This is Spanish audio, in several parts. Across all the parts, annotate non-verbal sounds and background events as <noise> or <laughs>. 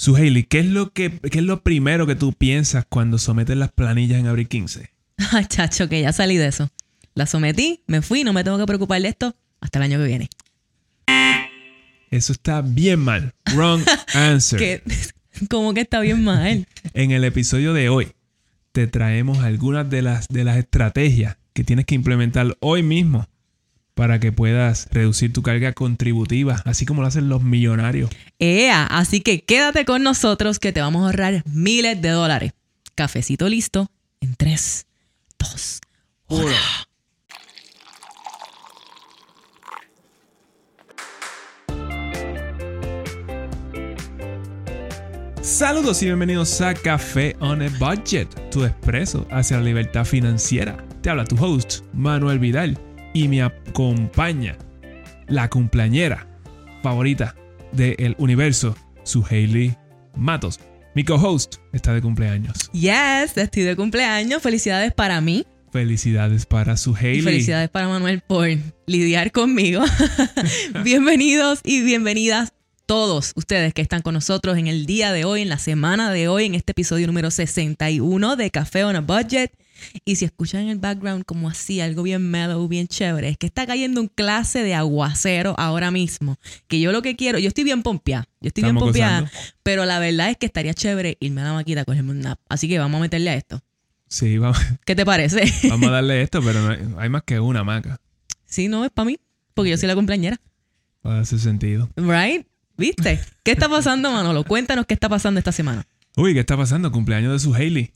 Su Hailey, ¿qué es lo que qué es lo primero que tú piensas cuando sometes las planillas en abril 15? <laughs> Ay, chacho, que ya salí de eso. La sometí, me fui, no me tengo que preocupar de esto hasta el año que viene. Eso está bien mal. Wrong <laughs> answer. Que, como que está bien mal. En el episodio de hoy te traemos algunas de las, de las estrategias que tienes que implementar hoy mismo para que puedas reducir tu carga contributiva, así como lo hacen los millonarios. Ea, así que quédate con nosotros que te vamos a ahorrar miles de dólares. Cafecito listo en 3, 2, 1. Saludos y bienvenidos a Café on a Budget, tu expreso hacia la libertad financiera. Te habla tu host, Manuel Vidal, y me acompaña la cumpleañera favorita del universo, su Hailey Matos. Mi co-host está de cumpleaños. Yes, estoy de cumpleaños. Felicidades para mí. Felicidades para su Y Hailey. felicidades para Manuel por lidiar conmigo. <laughs> Bienvenidos y bienvenidas todos ustedes que están con nosotros en el día de hoy, en la semana de hoy, en este episodio número 61 de Café on a Budget. Y si escuchan en el background como así, algo bien mellow, bien chévere, es que está cayendo un clase de aguacero ahora mismo. Que yo lo que quiero, yo estoy bien pompeada, yo estoy Estamos bien pompeada, gozando. pero la verdad es que estaría chévere irme a la maquita a cogerme un nap. Así que vamos a meterle a esto. Sí, vamos, <laughs> ¿Qué te parece? vamos a darle <laughs> esto, pero no hay, hay más que una maca. sí, no, es para mí, porque yo soy la cumpleañera. Para hacer sentido. Right? ¿Viste? ¿Qué está pasando, Manolo? Cuéntanos qué está pasando esta semana. Uy, ¿qué está pasando? Cumpleaños de su Hailey.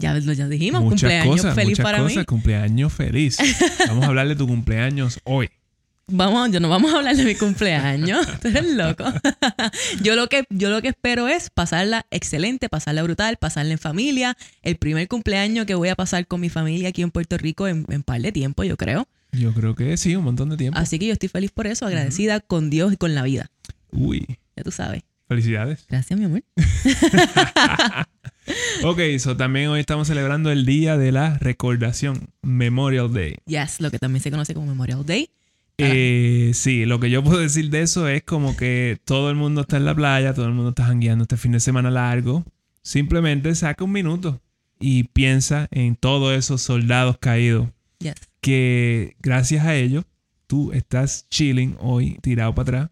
Ya lo ya dijimos, muchas cumpleaños cosas, feliz muchas para cosas. mí. Cumpleaños feliz. <laughs> Vamos a hablar de tu cumpleaños hoy. Vamos, yo no vamos a hablar de mi cumpleaños. <laughs> Tú eres loco. <laughs> yo lo que yo lo que espero es pasarla excelente, pasarla brutal, pasarla en familia. El primer cumpleaños que voy a pasar con mi familia aquí en Puerto Rico en, en par de tiempo, yo creo. Yo creo que sí, un montón de tiempo. Así que yo estoy feliz por eso, agradecida con Dios y con la vida. Uy, Ya tú sabes. felicidades. Gracias, mi amor. <laughs> Ok, so también hoy estamos celebrando el Día de la Recordación, Memorial Day. Yes, lo que también se conoce como Memorial Day. Eh, sí, lo que yo puedo decir de eso es como que todo el mundo está en la playa, todo el mundo está jangueando este fin de semana largo. Simplemente saca un minuto y piensa en todos esos soldados caídos Yes. que gracias a ellos tú estás chilling hoy, tirado para atrás,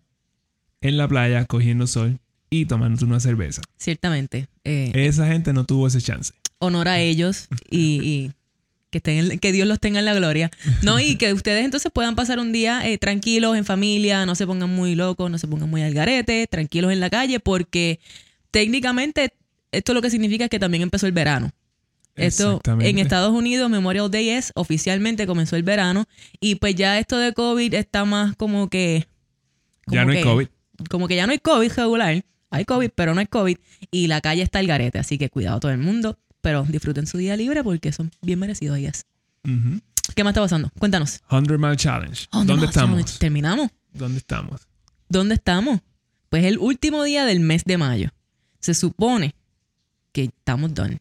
en la playa, cogiendo sol y tomándote una cerveza. Ciertamente. eh, Esa gente no tuvo ese chance. honor a ellos y, y que, estén en- que Dios los tenga en la gloria. No, y que ustedes entonces puedan pasar un día eh, tranquilos en familia, no se pongan muy locos, no se pongan muy al garete, tranquilos en la calle, porque técnicamente esto lo que significa es que también empezó el verano. Esto Exactamente. en Estados Unidos, Memorial Day es oficialmente comenzó el verano y pues ya esto de COVID está más como que... Ya no hay COVID. Como que ya no hay COVID regular. Hay COVID, pero no hay COVID. Y la calle está al garete. Así que cuidado todo el mundo. Pero disfruten su día libre porque son bien merecidos ellas. Ujú. ¿Qué más está pasando? Cuéntanos. 100 Mile Challenge. ¿Dónde estamos? Terminamos. ¿Dónde estamos? ¿Dónde estamos? Pues el último día del mes de mayo. Se supone que estamos done.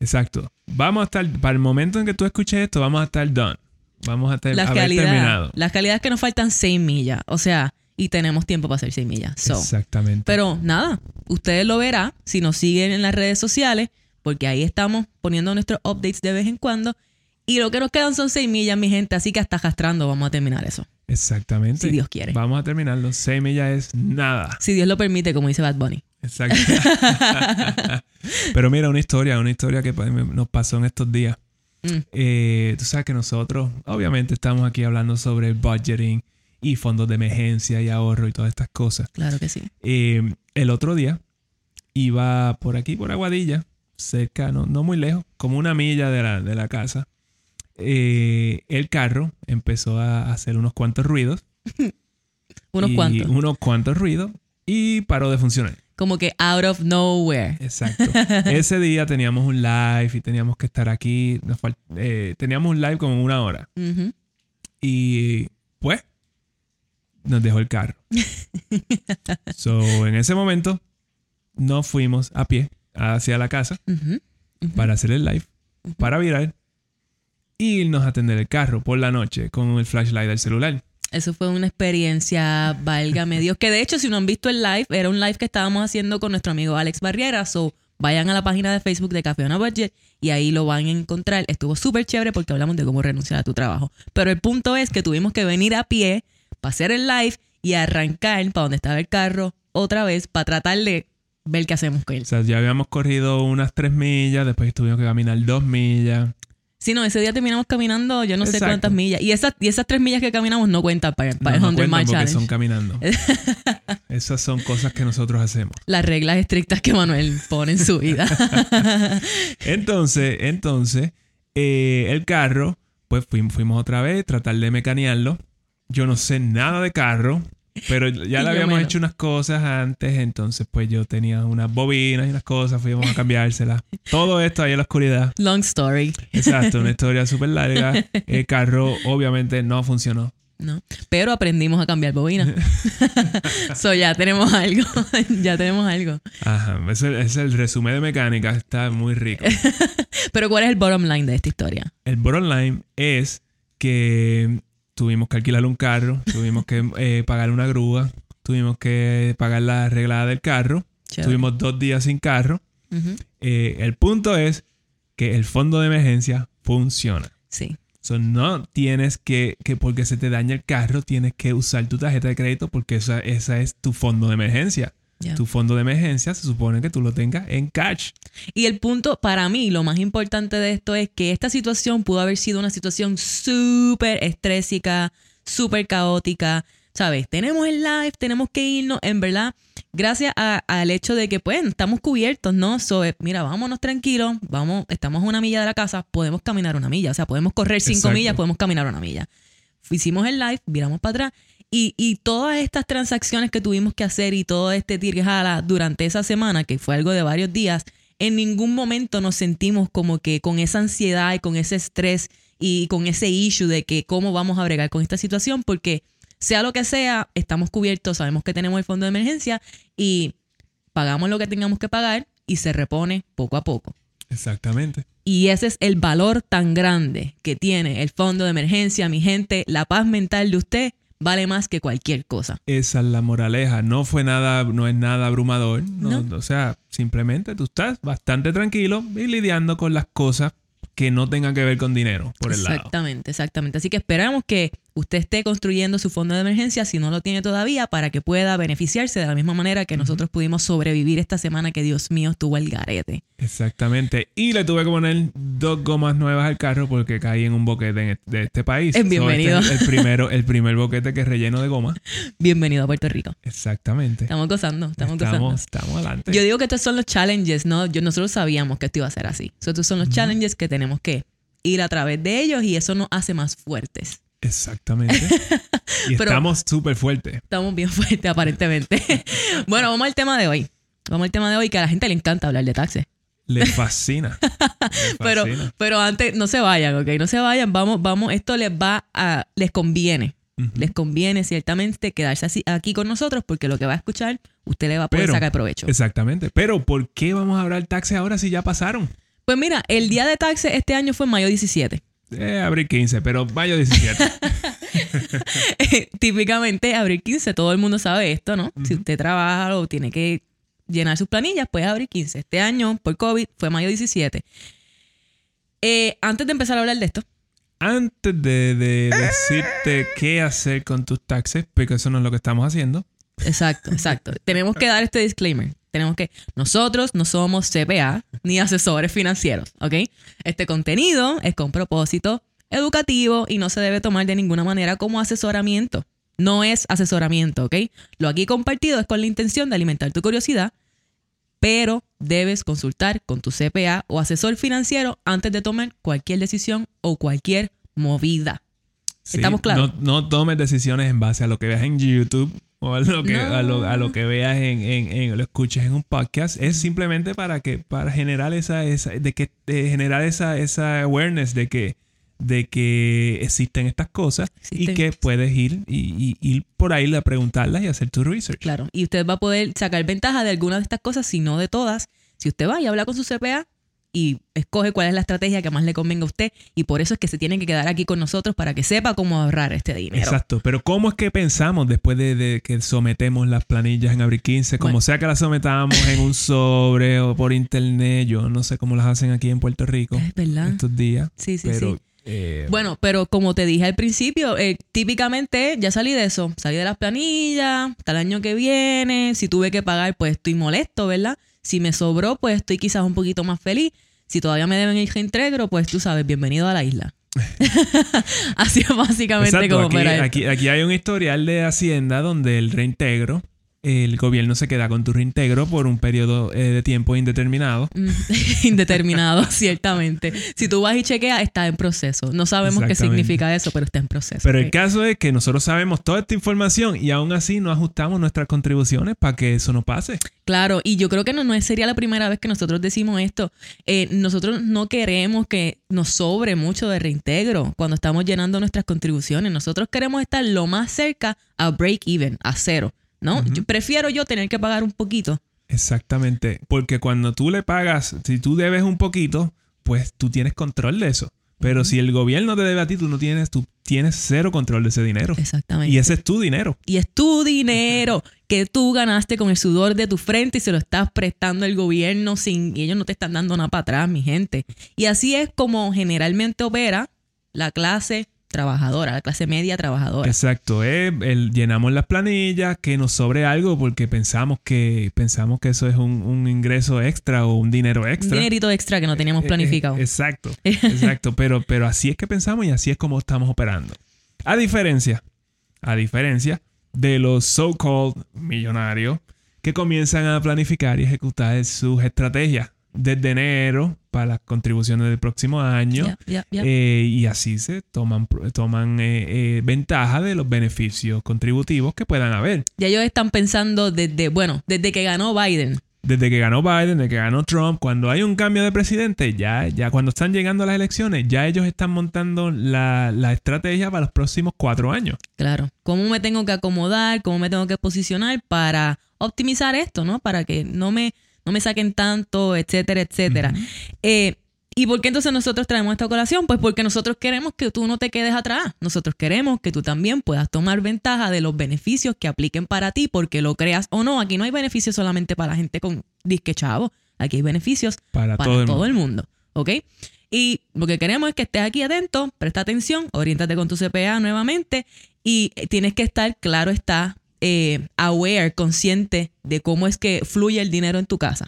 Exacto. Vamos a estar, para el momento en que tú escuches esto, vamos a estar done. Vamos a ter- Las haber terminado. calidades, las calidades que nos faltan 6 millas. O sea, y tenemos tiempo para hacer 6 millas. So, Exactamente. Pero nada, ustedes lo verán si nos siguen en las redes sociales, porque ahí estamos poniendo nuestros updates de vez en cuando. Y lo que nos quedan son 6 millas, mi gente, así que hasta castrando vamos a terminar eso. Exactamente. Si Dios quiere. Vamos a terminarlo. 6 millas es nada. Si Dios lo permite, como dice Bad Bunny. Exacto. <laughs> Pero mira, una historia, una historia que pues, nos pasó en estos días. Mm. Eh, tú sabes que nosotros, obviamente, estamos aquí hablando sobre budgeting y fondos de emergencia y ahorro y todas estas cosas. Claro que sí. Eh, el otro día iba por aquí, por Aguadilla, cerca, no, no muy lejos, como una milla de la, de la casa. Eh, el carro empezó a hacer unos cuantos ruidos. <laughs> Unos cuantos. Unos cuantos ruidos y paró de funcionar. Como que out of nowhere. Exacto. <laughs> Ese día teníamos un live y teníamos que estar aquí. Nos eh, teníamos un live como una hora. Ujú. Y pues nos dejó el carro. <laughs> so, en ese momento nos fuimos a pie hacia la casa para hacer el live, para virar y irnos a atender el carro por la noche con el flashlight del celular. Eso fue una experiencia, válgame Dios. Que de hecho, si no han visto el live, era un live que estábamos haciendo con nuestro amigo Alex Barriera. So, vayan a la página de Facebook de Café on a Budget y ahí lo van a encontrar. Estuvo súper chévere porque hablamos de cómo renunciar a tu trabajo. Pero el punto es que tuvimos que venir a pie para hacer el live y arrancar para donde estaba el carro otra vez para tratar de ver qué hacemos con él. O sea, ya habíamos corrido unas tres millas, después tuvimos que caminar dos millas. Sí, no, ese día terminamos caminando yo no sé cuántas millas. Y esas, y esas tres millas que caminamos no cuentan para, para el No, no 100 cuentan Mile Challenge. son caminando. <laughs> Esas son cosas que nosotros hacemos. Las reglas estrictas que Manuel pone en su vida. <laughs> Entonces, entonces, eh, el carro, pues fuimos, fuimos otra vez, tratar de mecanearlo. Yo no sé nada de carro, pero <laughs> ya le habíamos menos. hecho unas cosas antes, entonces pues yo tenía unas bobinas y unas cosas, fuimos a cambiárselas. <laughs> Todo esto ahí en la oscuridad. Long story. Exacto, una historia súper larga. <laughs> El carro obviamente no funcionó. ¿no? Pero aprendimos a cambiar bobina. so ya tenemos algo. ya tenemos algo. Ajá, ese, ese es el resumen de mecánica, está muy rico. Pero ¿cuál es el bottom line de esta historia? El bottom line es que tuvimos que alquilar un carro, tuvimos que eh, pagar una grúa, tuvimos que pagar la arreglada del carro, Chévere. tuvimos dos días sin carro. Eh, el punto es que el fondo de emergencia funciona. Sí. So, no tienes que, que porque se te daña el carro, tienes que usar tu tarjeta de crédito porque esa, esa es tu fondo de emergencia. Tu fondo de emergencia se supone que tú lo tengas en cash. Y el punto, para mí, lo más importante de esto es que esta situación pudo haber sido una situación súper estrésica, súper caótica. ¿Sabes? Tenemos el live, tenemos que irnos. En verdad, gracias al hecho de que, pues, estamos cubiertos, ¿no? So, eh, mira, vámonos tranquilos, vamos, estamos a una milla de la casa, podemos caminar una milla. O sea, podemos correr cinco Exacto. millas, podemos caminar una milla. Hicimos el live, viramos para atrás. Y, y todas estas transacciones que tuvimos que hacer y todo este tirjala durante esa semana, que fue algo de varios días, en ningún momento nos sentimos como que con esa ansiedad y con ese estrés y con ese issue de que cómo vamos a bregar con esta situación, porque sea lo que sea, estamos cubiertos, sabemos que tenemos el fondo de emergencia y pagamos lo que tengamos que pagar y se repone poco a poco. Exactamente. Y ese es el valor tan grande que tiene el fondo de emergencia, mi gente. La paz mental de usted vale más que cualquier cosa. Esa es la moraleja. No fue nada, no es nada abrumador. No, O sea, simplemente tú estás bastante tranquilo y lidiando con las cosas que no tengan que ver con dinero por el lado. Exactamente, exactamente. Así que esperamos que usted esté construyendo su fondo de emergencia si no lo tiene todavía para que pueda beneficiarse de la misma manera que nosotros pudimos sobrevivir esta semana que Dios mío estuvo al garete. Exactamente. Y le tuve que poner dos gomas nuevas al carro porque caí en un boquete este- de este país. So, bienvenido. este es el, primero, <laughs> el primer boquete que es relleno de goma. Bienvenido a Puerto Rico. Exactamente. Estamos gozando, estamos, gozando. estamos, estamos adelante. Yo digo que estos son los challenges, ¿no? Yo, nosotros sabíamos que esto iba a ser así. So, estos son los challenges que tenemos que ir a través de ellos y eso nos hace más fuertes. Exactamente. <laughs> Y Pero- estamos súper fuertes. Estamos bien fuertes, aparentemente. <laughs> bueno, vamos al tema de hoy. Vamos al tema de hoy, que a la gente le encanta hablar de taxes. Le fascina. <laughs> Le Pero, fascina. pero antes, no se vayan, ¿ok? No se vayan, vamos, vamos, esto les va a, les conviene. Les conviene ciertamente quedarse así, aquí con nosotros porque lo que va a escuchar, usted le va a poder Pero- sacar provecho. Exactamente. Pero ¿por qué vamos a hablar taxes ahora si ya pasaron? Pues mira, el día de taxes este año fue mayo 17. Eh, abril 15, pero mayo 17. <laughs> <laughs> Típicamente, abril 15, todo el mundo sabe esto, ¿no? Si usted trabaja o tiene que llenar sus planillas, pues abril 15. Este año, por COVID, fue mayo 17. Eh, antes de empezar a hablar de esto, Antes de, de decirte qué hacer con tus taxes, porque eso no es lo que estamos haciendo. Exacto, exacto. Tenemos que dar este disclaimer. Tenemos que, nosotros no somos CPA ni asesores financieros, ¿ok? Este contenido es con propósito educativo y no se debe tomar de ninguna manera como asesoramiento. No es asesoramiento, ¿ok? Lo aquí compartido es con la intención de alimentar tu curiosidad, pero debes consultar con tu CPA o asesor financiero antes de tomar cualquier decisión o cualquier movida. Sí, ¿Estamos claros? No, no tomes decisiones en base a lo que veas en YouTube o a lo que, No. a lo, a lo que veas en, en, en- lo escuches en un podcast. Es simplemente para que, para generar esa, esa, de que, de generar esa, esa awareness de que, de que existen estas cosas Existen. y que puedes ir y, y- ir por ahí a preguntarlas y hacer tu research. Claro, y usted va a poder sacar ventaja de algunas de estas cosas, si no de todas. Si usted va y habla con su CPA, y escoge cuál es la estrategia que más le convenga a usted y por eso es que se tiene que quedar aquí con nosotros para que sepa cómo ahorrar este dinero. Exacto, pero ¿cómo es que pensamos después de, que sometemos las planillas en Abril 15? Como sea que las sometamos en un sobre o por internet, yo no sé cómo las hacen aquí en Puerto Rico es verdad. estos días. Sí, sí, pero, sí. eh, Bueno, pero como te dije al principio, eh, típicamente ya salí de eso. Salí de las planillas, hasta el año que viene. Si tuve que pagar, pues estoy molesto, ¿verdad? Si me sobró, pues estoy quizás un poquito más feliz. Si todavía me deben el reintegro, pues tú sabes, bienvenido a la isla. <laughs> <laughs> Así es básicamente Exacto, como aquí, esto. aquí, aquí hay un historial de Hacienda donde el reintegro, el gobierno se queda con tu reintegro por un periodo eh, de tiempo indeterminado. Mm, <laughs> Indeterminado, <laughs> ciertamente. Si tú vas y chequeas, está en proceso. No sabemos qué significa eso, pero está en proceso. Pero el caso es que nosotros sabemos toda esta información y aún así no ajustamos nuestras contribuciones para que eso no pase. Claro, y yo creo que no, no sería la primera vez que nosotros decimos esto. Eh, nosotros no queremos que nos sobre mucho de reintegro cuando estamos llenando nuestras contribuciones. Nosotros queremos estar lo más cerca a break even, a cero. ¿No? Yo prefiero yo tener que pagar un poquito. Exactamente, porque cuando tú le pagas, si tú debes un poquito, pues tú tienes control de eso. Pero si el gobierno te debe a ti, tú no tienes, tú tienes cero control de ese dinero. Exactamente. Y ese es tu dinero. Y es tu dinero que tú ganaste con el sudor de tu frente y se lo estás prestando al gobierno sin y ellos no te están dando nada para atrás, mi gente. Y así es como generalmente opera la clase trabajadora, la clase media trabajadora. Exacto, eh, el- llenamos las planillas, que nos sobre algo porque pensamos que pensamos que eso es un, un ingreso extra o un dinero Un extra. dinerito extra que no teníamos Eh, eh, planificado. exacto, <laughs> exacto, pero, pero así es que pensamos y así es como estamos operando. A diferencia, a diferencia de los so-called millonarios que comienzan a planificar y ejecutar sus estrategias desde enero para las contribuciones del próximo año. Eh, y así se toman, toman eh, eh, ventaja de los beneficios contributivos que puedan haber. Ya ellos están pensando desde, bueno, desde que ganó Biden. Desde que ganó Biden, desde que ganó Trump, cuando hay un cambio de presidente, ya, ya cuando están llegando las elecciones, ya ellos están montando la, la estrategia para los próximos cuatro años. Claro. ¿Cómo me tengo que acomodar? ¿Cómo me tengo que posicionar para optimizar esto, ¿no? Para que no me, no me saquen tanto, etcétera, etcétera. Eh, ¿Y por qué entonces nosotros traemos esta colación? Pues porque nosotros queremos que tú no te quedes atrás. Nosotros queremos que tú también puedas tomar ventaja de los beneficios que apliquen para ti, porque lo creas o no. Aquí no hay beneficios solamente para la gente con disque chavo. Aquí hay beneficios Para, para todo el todo mundo. el mundo. ¿Ok? Y lo que queremos es que estés aquí atento, presta atención, oriéntate con tu CPA nuevamente y tienes que estar, claro está, eh, aware, consciente de cómo es que fluye el dinero en tu casa.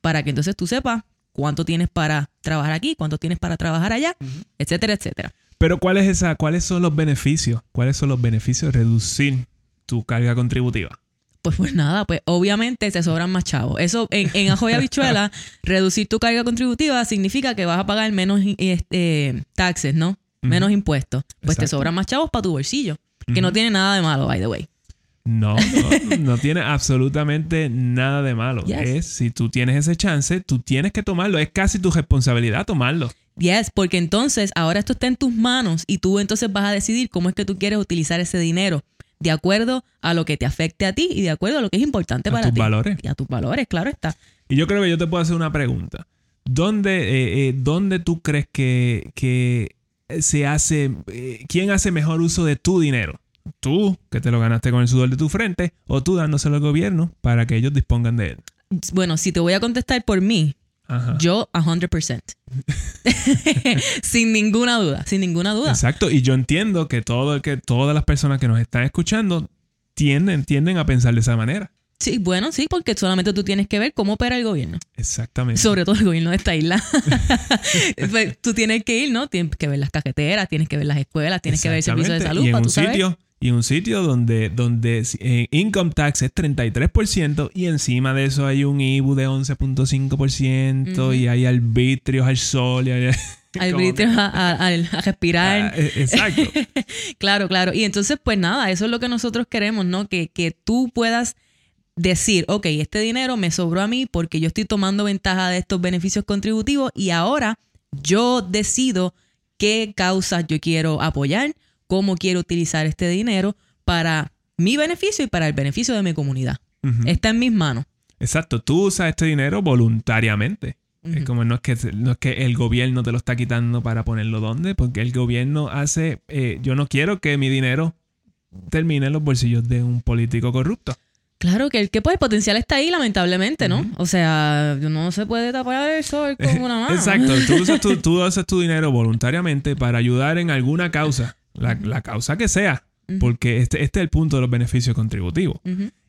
Para que entonces tú sepas cuánto tienes para trabajar aquí, cuánto tienes para trabajar allá, etcétera, etcétera. Pero ¿cuál es esa, ¿cuáles son los beneficios? ¿Cuáles son los beneficios de reducir tu carga contributiva? Pues pues nada, pues obviamente te sobran más chavos. Eso en, en ajo y habichuela, <laughs> reducir tu carga contributiva significa que vas a pagar menos este, taxes, ¿no? Menos impuestos. Pues te sobran más chavos para tu bolsillo. Que no tiene nada de malo, by the way. No, no, no tiene absolutamente nada de malo. Yes. Es, si tú tienes ese chance, tú tienes que tomarlo. Es casi tu responsabilidad tomarlo. Yes, porque entonces ahora esto está en tus manos y tú entonces vas a decidir cómo es que tú quieres utilizar ese dinero de acuerdo a lo que te afecte a ti y de acuerdo a lo que es importante A para tus ti. valores. Y a tus valores, claro está. Y yo creo que yo te puedo hacer una pregunta. ¿Dónde, eh, eh, ¿dónde tú crees que, que se hace, eh, quién hace mejor uso de tu dinero? ¿Tú, que te lo ganaste con el sudor de tu frente, o tú dándoselo al gobierno para que ellos dispongan de él? Bueno, si te voy a contestar por mí, Ajá. yo 100%. <laughs> sin ninguna duda, sin ninguna duda. Exacto. Y yo entiendo que, todo el que todas las personas que nos están escuchando tienden, tienden a pensar de esa manera. Sí, bueno, sí, porque solamente tú tienes que ver cómo opera el gobierno. Exactamente. Sobre todo el gobierno de esta isla. <laughs> Pues, tú tienes que ir, ¿no? Tienes que ver las cajeteras, tienes que ver las escuelas, tienes que ver el servicio de salud y en para un tú saber. sitio y un sitio donde donde eh, income tax es 33% y encima de eso hay un IBU de 11.5% y hay arbitrios al sol y hay, <laughs> Arbitrio a, a- a- a respirar. Ah, eh, exacto <laughs> Claro, claro. Y entonces, pues nada, eso es lo que nosotros queremos, ¿no? Que, que tú puedas decir, ok, este dinero me sobró a mí porque yo estoy tomando ventaja de estos beneficios contributivos y ahora yo decido qué causas yo quiero apoyar, cómo quiero utilizar este dinero para mi beneficio y para el beneficio de mi comunidad. Está en mis manos. exacto tú usas este dinero voluntariamente Es como no es, que, no es que el gobierno te lo está quitando para ponerlo donde, porque el gobierno hace, eh, yo no quiero que mi dinero termine en los bolsillos de un político corrupto. Claro que el que pues, el potencial está ahí, lamentablemente, ¿no? O sea, no se puede tapar el sol con <laughs> una mano. Exacto, tú, usas tu, <laughs> tú haces tu dinero voluntariamente para ayudar en alguna causa, la, la causa que sea, porque este, este es el punto de los beneficios contributivos.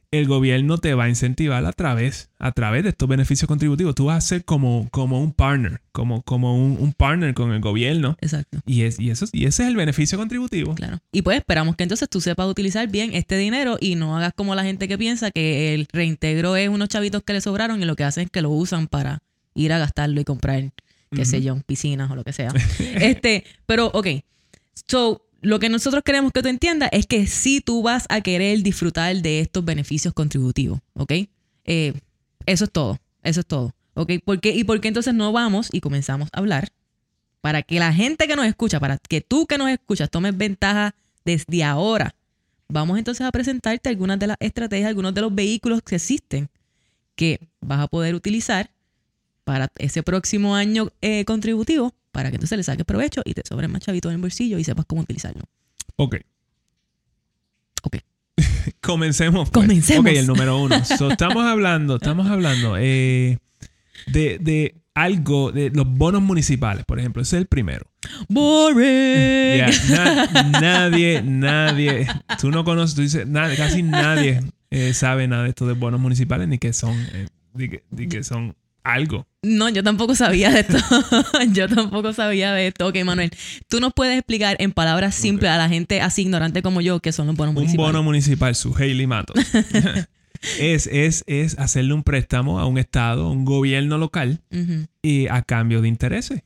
El gobierno te va a incentivar a través, a través de estos beneficios contributivos. Tú vas a ser como, como un partner, como, como un, un partner con el gobierno. Exacto. Y, es, y, eso, y ese es el beneficio contributivo. Claro. Y pues esperamos que entonces tú sepas utilizar bien este dinero y no hagas como la gente que piensa que el reintegro es unos chavitos que le sobraron y lo que hacen es que lo usan para ir a gastarlo y comprar, qué sé yo, piscinas o lo que sea. <laughs> este, pero, ok. So, lo que nosotros queremos que tú entiendas es que sí tú vas a querer disfrutar de estos beneficios contributivos, ¿ok? Eh, eso es todo, eso es todo, ¿ok? ¿Por? ¿Y por qué entonces no vamos y comenzamos a hablar para que la gente que nos escucha, para que tú que nos escuchas tomes ventaja desde ahora? Vamos entonces a presentarte algunas de las estrategias, algunos de los vehículos que existen que vas a poder utilizar para ese próximo año eh, contributivo para que entonces le saques provecho y te sobre más chavito en el bolsillo y sepas cómo utilizarlo. Ok. Ok. <laughs> Comencemos. pues. Comencemos. Ok, el número uno. So, estamos hablando, estamos hablando eh, de, de algo, de los bonos municipales, por ejemplo. Ese es el primero. Boring. Na- <laughs> nadie, nadie, tú no conoces, tú dices, casi nadie eh, sabe nada de esto de bonos municipales ni que son, eh, ni que, ni que son algo. No, yo tampoco sabía de esto. <laughs> yo tampoco sabía de esto. Ok, Manuel, tú nos puedes explicar en palabras simples a la gente así ignorante como yo qué son los bonos Un municipales. bono municipal, su Hailey Matos. <laughs> es, es, es hacerle un préstamo a un estado, a un gobierno local, y a cambio de intereses.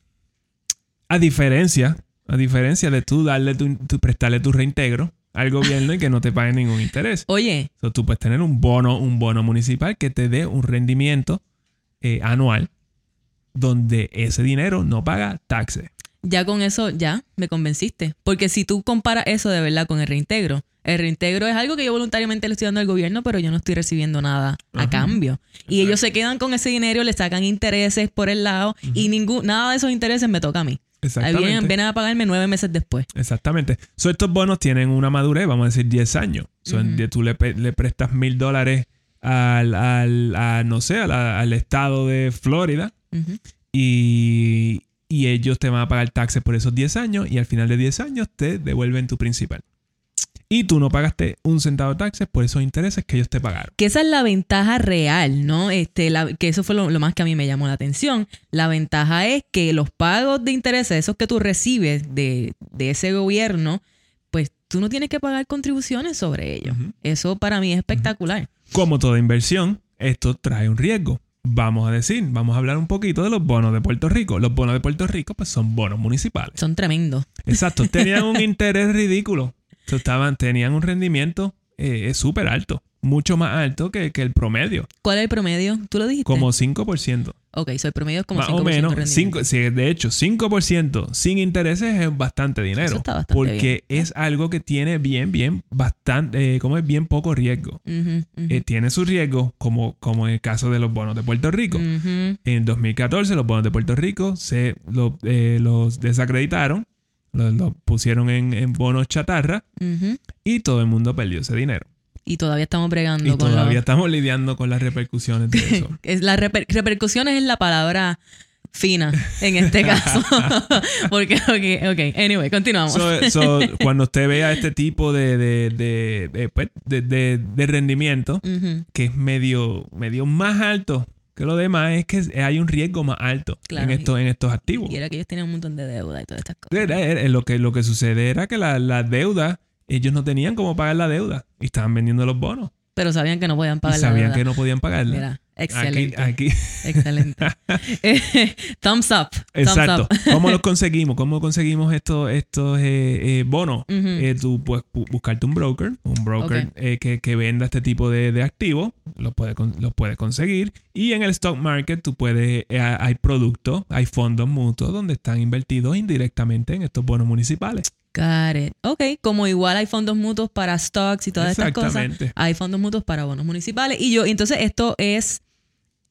A diferencia, a diferencia de tú darle tu, tu- prestarle tu reintegro al gobierno y que no te pague ningún interés. <laughs> Oye, So, tú puedes tener un bono, un bono municipal que te dé un rendimiento eh, anual donde ese dinero no paga taxes. ya con eso ya me convenciste. Porque si tú comparas eso de verdad con el reintegro, el reintegro es algo que yo voluntariamente le estoy dando al gobierno, pero yo no estoy recibiendo nada a cambio. Y ellos se quedan con ese dinero, le sacan intereses por el lado y ningún, nada de esos intereses me toca a mí. Ahí Exactamente. vienen, vienen a pagarme nueve meses después. Exactamente. So, estos bonos tienen una madurez, vamos a decir 10 años. So, tú le prestas mil dólares al, al- a, no sé, a la- al estado de Florida y, y ellos te van a pagar taxes por esos 10 años y al final de 10 años te devuelven tu principal. Y tú no pagaste un centavo de taxes por esos intereses que ellos te pagaron. Que esa es la ventaja real, ¿no? Este, la- que eso fue lo, lo más que a mí me llamó la atención. La ventaja es que los pagos de intereses, esos que tú recibes de, de ese gobierno, pues tú no tienes que pagar contribuciones sobre ellos. Eso para mí es espectacular. Como toda inversión, esto trae un riesgo. Vamos a decir, vamos a hablar un poquito de los bonos de Puerto Rico. Los bonos de Puerto Rico pues son bonos municipales. Son tremendos. Exacto, tenían un <laughs> interés ridículo. Estaban, tenían un rendimiento eh, súper alto, mucho más alto que, que el promedio, ¿Cuál es el promedio? ¿Tú lo dijiste? como 5%. Ok, so el promedio es como más 5% o menos, de cinco, sí, de hecho, 5% sin intereses es bastante dinero. Eso está bastante porque bien. es algo que tiene bien, bien, bastante, eh, como es bien poco riesgo. Eh, tiene su riesgo, como, como en el caso de los bonos de Puerto Rico. En 2014 los bonos de Puerto Rico se lo- los desacreditaron, los pusieron en, en bonos chatarra y todo el mundo perdió ese dinero. Y todavía estamos bregando Y con todavía estamos lidiando con las repercusiones de eso. <laughs> Es la reper- repercusiones es la palabra fina en este <laughs> caso. <laughs> Porque, ok, ok. Anyway, continuamos. So, so, cuando usted vea este tipo de, de, de, de, pues, de- rendimiento, que es medio, medio más alto que lo demás, es que hay un riesgo más alto Claro, en, estos, en estos activos. Y era que ellos tenían un montón de deuda y todas estas cosas. Era- era- lo, que, lo que sucede era que la, la deuda, ellos no tenían cómo pagar la deuda y estaban vendiendo los bonos. Pero sabían que no podían Y pagar la sabían deuda. que no podían pagarla. Mira, excelente. Aquí, aquí. Excelente. Eh, <laughs> <laughs> thumbs up. Thumbs Exacto. up. ¿Cómo los <laughs> conseguimos? ¿Cómo conseguimos estos, estos eh, eh, bonos? Eh, tú puedes bu- buscarte un broker, un broker Ok. eh, que, que venda este tipo de, de activos, los puedes, los puedes conseguir. Y en el stock market tú puedes, eh, hay productos, hay fondos mutuos donde están invertidos indirectamente en estos bonos municipales. Got it. Ok, como igual hay fondos mutuos para stocks y todas estas cosas, hay fondos mutuos para bonos municipales. Y yo, entonces esto es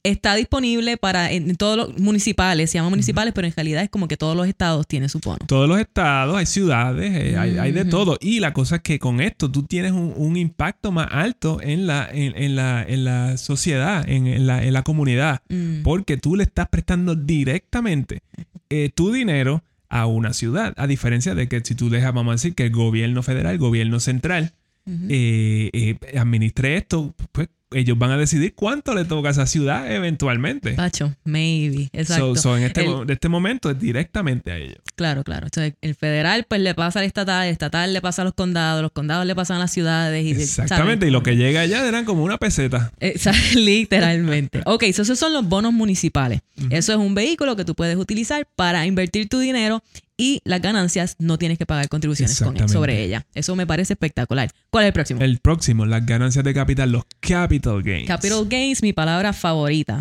está disponible para en, todos los municipales, se llaman municipales, pero en realidad es como que todos los estados tienen su bono. Todos los estados, hay ciudades, eh, hay, hay, de todo. Y la cosa es que con esto tú tienes un, un impacto más alto en la, en, en la, en la sociedad, en, en la, en la comunidad, Mm. porque tú le estás prestando directamente eh, tu dinero a una ciudad, a diferencia de que si tú dejas, vamos a decir, que gobierno federal, gobierno central, Eh, eh, administre esto, pues ellos van a decidir cuánto le toca a esa ciudad eventualmente. Pacho, maybe, exacto. So, so en este, El- de este momento es directamente a ellos. Claro, claro. Entonces, el federal pues le pasa al estatal, el estatal le pasa a los condados, los condados le pasan a las ciudades. Y, Exactamente, y lo que llega allá eran como una peseta. Esa- <laughs> literalmente. Ok, so esos son los bonos municipales. Eso es un vehículo que tú puedes utilizar para invertir tu dinero y las ganancias no tienes que pagar contribuciones con él, Exactamente. sobre ella. Eso me parece espectacular. ¿Cuál es el próximo? El próximo, las ganancias de capital, los capital gains. Capital gains, mi palabra favorita.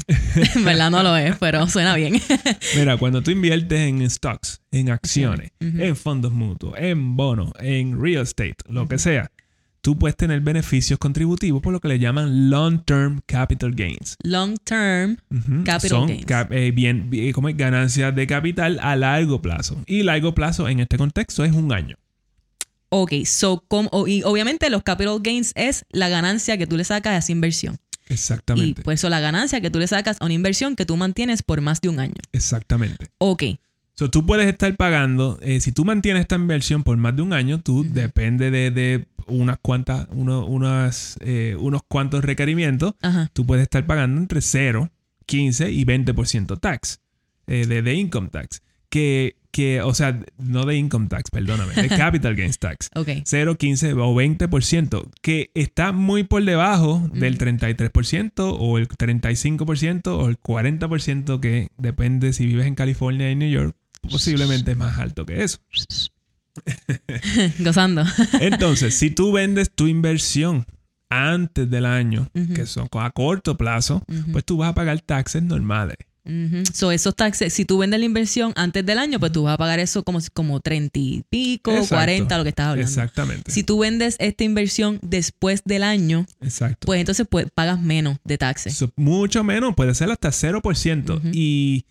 en <laughs> verdad no lo es, pero suena bien. <laughs> Mira, cuando tú inviertes en stocks, en acciones, en fondos mutuos, en bonos, en real estate, lo que sea, tú puedes tener beneficios contributivos por lo que le llaman long-term capital gains. Long term. Capital Son gains. cap- eh, bien, bien, ¿cómo es? ganancias de capital a largo plazo. Y largo plazo en este contexto es un año. Ok, so, como, o- y obviamente los capital gains es la ganancia que tú le sacas a esa inversión. Y Exactamente. pues eso, la ganancia que tú le sacas a una inversión que tú mantienes por más de un año. Exactamente. Ok, So, tú puedes estar pagando, eh, si tú mantienes esta inversión por más de un año, tú depende de, de unas cuantas, uno- unas, eh, unos cuantos requerimientos, ajá. tú puedes estar pagando entre 0, 15 y 20% tax, eh, de, de income tax. Que, que, o sea, no de income tax, perdóname, de <laughs> capital gains tax. Ok. 0, 15 o 20%, que está muy por debajo del 33% o el 35% o el 40% que depende si vives en California y New York, posiblemente es más alto que eso. <laughs> Gozando. <laughs> Entonces, si tú vendes tu inversión antes del año, que son a corto plazo, pues tú vas a pagar taxes normales. Ujú. So, esos taxes, si tú vendes la inversión antes del año, pues tú vas a pagar eso como, como 30 y pico, Exacto. 40, lo que estás hablando. Exactamente. Si tú vendes esta inversión después del año, Exacto. pues entonces pues, pagas menos de taxes. So, mucho menos, puede ser hasta 0%. Ujú. Y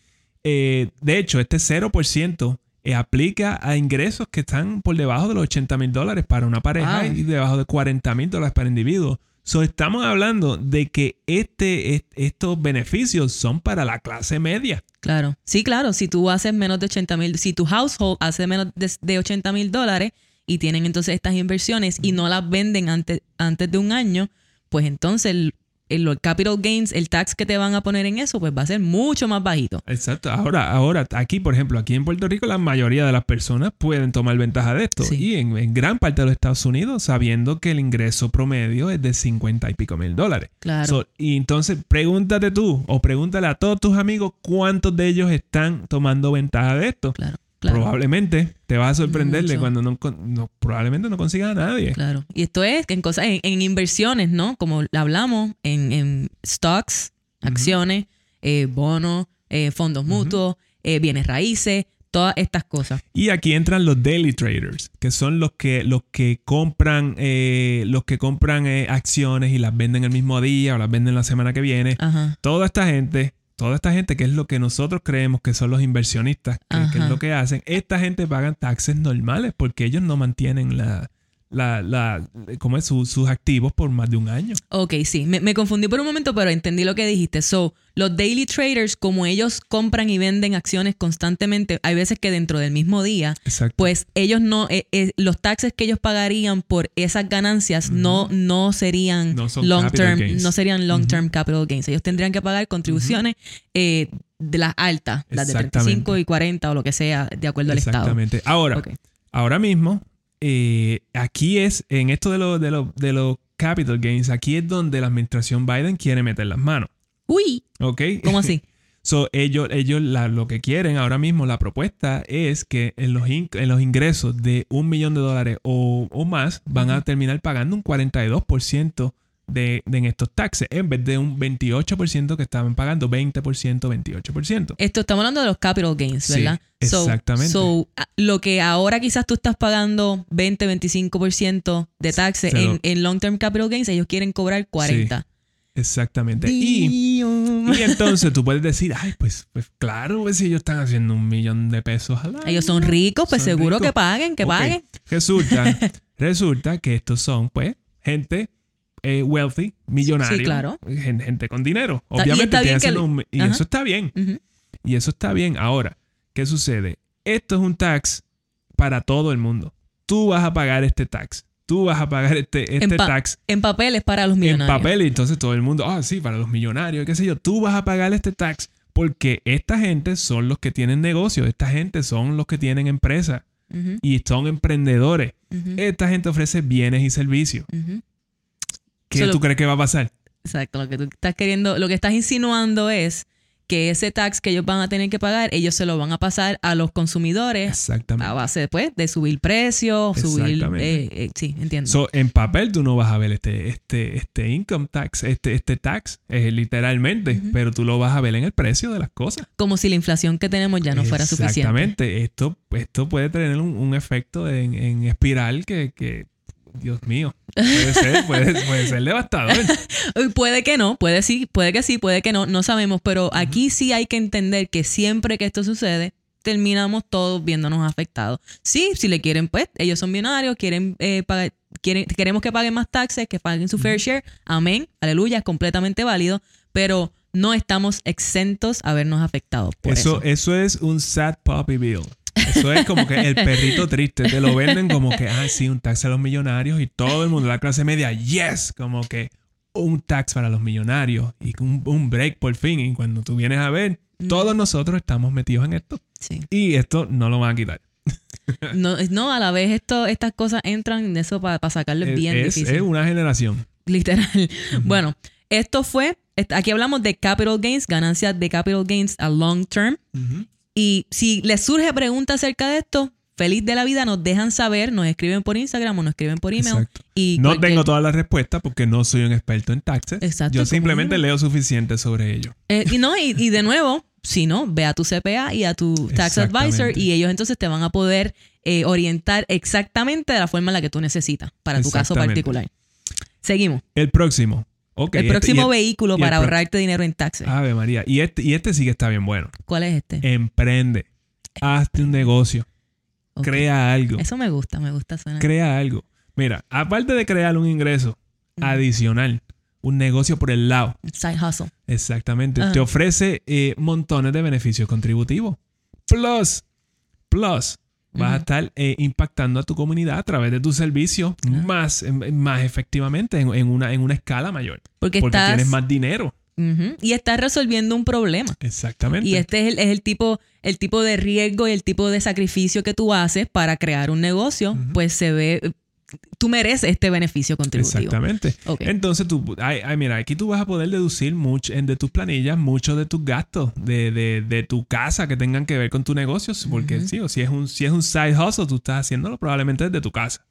eh, de hecho, este 0% eh, aplica a ingresos que están por debajo de los 80 mil dólares para una pareja Wow. y debajo de 40 mil dólares para individuos. So, estamos hablando de que este, est- estos beneficios son para la clase media. Claro. Sí, claro. Si tú haces menos de 80 mil, si tu household hace menos de, de 80 mil dólares y tienen entonces estas inversiones y no las venden antes, antes de un año, pues entonces el, capital gains, el tax que te van a poner en eso, pues va a ser mucho más bajito. Exacto. Ahora, ahora, aquí, por ejemplo, aquí en Puerto Rico, la mayoría de las personas pueden tomar ventaja de esto. Sí. Y en, en gran parte de los Estados Unidos, sabiendo que el ingreso promedio es de 50 y pico mil dólares. Claro. So, y entonces, pregúntate tú o pregúntale a todos tus amigos cuántos de ellos están tomando ventaja de esto. claro, claro. Probablemente te vas a sorprenderle Mucho. cuando no, probablemente no consigas a nadie. Claro. Y esto es en cosas, en, en inversiones, ¿no? Como hablamos, en, en stocks, acciones, eh, bonos, eh, fondos mutuos, eh, bienes raíces, todas estas cosas. Y aquí entran los daily traders, que son los que, los que compran, eh, los que compran eh, acciones y las venden el mismo día o las venden la semana que viene. Ajá. Toda esta gente, toda esta gente que es lo que nosotros creemos que son los inversionistas, que, que es lo que hacen, esta gente pagan taxes normales porque ellos no mantienen la, la, la, ¿cómo es? Su- sus activos por más de un año. Ok, sí, me, me confundí por un momento, pero entendí lo que dijiste. So, los daily traders, como ellos compran y venden acciones constantemente, hay veces que dentro del mismo día, Exacto. pues ellos no, eh, eh, los taxes que ellos pagarían por esas ganancias no, no serían No long capital term, gains. no serían long term capital gains. Ellos tendrían que pagar contribuciones eh, de las altas, las de 35 Exactamente. y 40 o lo que sea, de acuerdo al estado. Exactamente. Ahora, ahora mismo, eh, aquí es, en esto de los de los de los capital gains, aquí es donde la administración Biden quiere meter las manos. Uy, ¿Ok? ¿cómo así? <laughs> So, ellos, ellos la- lo que quieren ahora mismo, la propuesta es que en los, in- en los ingresos de un millón de dólares o, o más van a terminar pagando un 42% de, de en estos taxes, en vez de un 28% que estaban pagando, 20%, 28%. Esto estamos hablando de los capital gains, Sí, ¿verdad? So- exactamente. So, a- lo que ahora quizás tú estás pagando 20, 25% de taxes lo- en, en long term capital gains, ellos quieren cobrar 40. Exactamente. Y. Y entonces tú puedes decir, ay, pues, pues claro, pues si ellos están haciendo un millón de pesos al año. Ellos son ricos, pues Son seguro ricos. que paguen, que paguen. Resulta, resulta que estos son, pues, gente eh, wealthy, millonario. Sí, claro. Gente, gente con dinero. Y Obviamente, está bien le- un- y eso está bien. Y eso está bien. Ahora, ¿qué sucede? Esto es un tax para todo el mundo. Tú vas a pagar este tax. Tú vas a pagar este, este En tax En papeles para los en millonarios. papel y entonces todo el mundo, ah, sí, para los millonarios, qué sé yo, tú vas a pagar este tax porque esta gente son los que tienen negocios, esta gente son los que tienen empresas y son emprendedores. Esta gente ofrece bienes y servicios. ujú. ¿Qué Solo- tú crees que va a pasar? Exacto, lo que tú estás queriendo, lo que estás insinuando es que ese tax que ellos van a tener que pagar, ellos se lo van a pasar a los consumidores Exactamente. a base después de subir precios, subir... Eh, eh, sí, entiendo. So, en papel tú no vas a ver este, este, este income tax, este, este tax, eh, literalmente, pero tú lo vas a ver en el precio de las cosas. Como si la inflación que tenemos ya no fuera suficiente. Exactamente. Esto, esto puede tener un, un efecto en, en espiral que, que, Dios mío, puede ser, puede, puede ser devastador. <laughs> Puede que no, puede sí, puede que sí, puede que no, no sabemos, pero aquí sí hay que entender que siempre que esto sucede, terminamos todos viéndonos afectados. Sí, si le quieren, pues, ellos son binarios, quieren eh, pagar, quieren, queremos que paguen más taxes, que paguen su fair share, amén, aleluya, es completamente válido, pero no estamos exentos a vernos afectados por Eso, eso. eso es un sad puppy bill. Eso es como que el perrito triste. Te lo venden como que, ah, sí, un tax a los millonarios y todo el mundo, la clase media, yes, como que un tax para los millonarios y un, un break por fin. Y cuando tú vienes a ver, todos nosotros estamos metidos en esto Sí. y esto no lo van a quitar. <laughs> No, no, a la vez esto, estas cosas entran en eso para sacarlo es Es, bien es- difícil. es una generación. Literal. <laughs> Bueno, esto fue, aquí hablamos de capital gains, ganancias de capital gains a long term. Y si les surge pregunta acerca de esto, feliz de la vida, nos dejan saber, nos escriben por Instagram o nos escriben por email. Exacto. Y No cualquier- tengo todas las respuestas porque no soy un experto en taxes. Exacto, Yo simplemente leo suficiente sobre ello. Eh, y no, y, y de nuevo, si no, ve a tu CPA y a tu tax advisor y ellos entonces te van a poder eh, orientar exactamente de la forma en la que tú necesitas para tu caso particular. Seguimos. El próximo. El este- próximo el- vehículo para ahorrarte dinero en taxes. Ave María. Y este, y este sí que está bien bueno. ¿Cuál es este? Emprende. Hazte un negocio. Crea algo. Eso me gusta, me gusta suena. Crea algo. Mira, aparte de crear un ingreso Mm. adicional, un negocio por el lado. Side hustle. Exactamente. Te ofrece eh, montones de beneficios contributivos. Plus, plus, vas a estar eh, impactando a tu comunidad a través de tus servicios más, em, más efectivamente, en, en una, en una escala mayor. Porque, Porque estás tienes más dinero. Y estás resolviendo un problema. Exactamente. Y este es el, es el tipo, el tipo de riesgo y el tipo de sacrificio que tú haces para crear un negocio, pues se ve, tú mereces este beneficio contributivo. Exactamente. Entonces, tú, ay, ay, mira, aquí tú vas a poder deducir mucho, en de tus planillas muchos de tus gastos de, de- de tu casa que tengan que ver con tu negocio. Porque sí, o si es un, si es un side hustle, tú estás haciéndolo probablemente desde tu casa.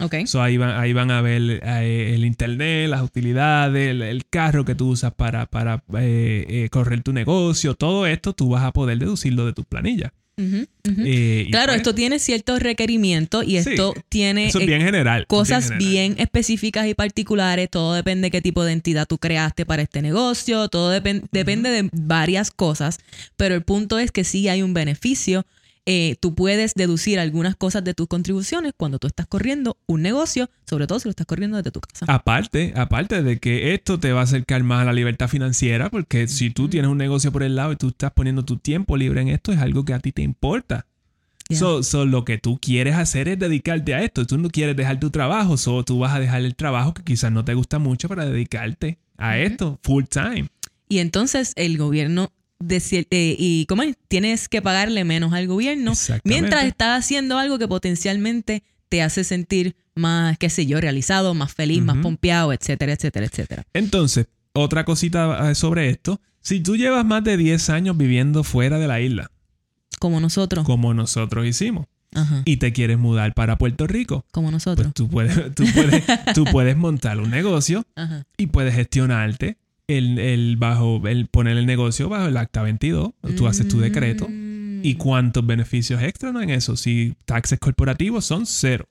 Ok. So, ahí, van, ahí van a ver eh, el internet, las utilidades, el, el carro que tú usas para, para eh, eh, correr tu negocio. Todo esto tú vas a poder deducirlo de tus planillas. Eh, Claro, pues, esto tiene ciertos requerimientos y Sí, esto tiene es eh, bien general. cosas general. bien específicas y particulares. Todo depende de qué tipo de entidad tú creaste para este negocio. Todo depen- depende de varias cosas. Pero el punto es que sí hay un beneficio. Eh, tú puedes deducir algunas cosas de tus contribuciones cuando tú estás corriendo un negocio, sobre todo si lo estás corriendo desde tu casa. Aparte, aparte de que esto te va a acercar más a la libertad financiera, porque si tú tienes un negocio por el lado y tú estás poniendo tu tiempo libre en esto, es algo que a ti te importa. Yeah. So, so, lo que tú quieres hacer es dedicarte a esto. Tú no quieres dejar tu trabajo, so tú vas a dejar el trabajo que quizás no te gusta mucho para dedicarte a esto full time. Y entonces el gobierno eh, y ¿cómo es? tienes que pagarle menos al gobierno mientras estás haciendo algo que potencialmente te hace sentir más, qué sé yo, realizado, más feliz, más pompeado, etcétera, etcétera, etcétera. Entonces, otra cosita eh, sobre esto. Si tú llevas más de 10 años viviendo fuera de la isla, Como nosotros. como nosotros hicimos, Ajá. y te quieres mudar para Puerto Rico, Como nosotros. pues tú puedes, <laughs> tú puedes, tú puedes montar un negocio Ajá. y puedes gestionarte el, el bajo, el poner el negocio bajo el acta 22. Tú haces tu decreto. Mm. ¿Y cuántos beneficios extra no en eso? Si taxes corporativos son cero.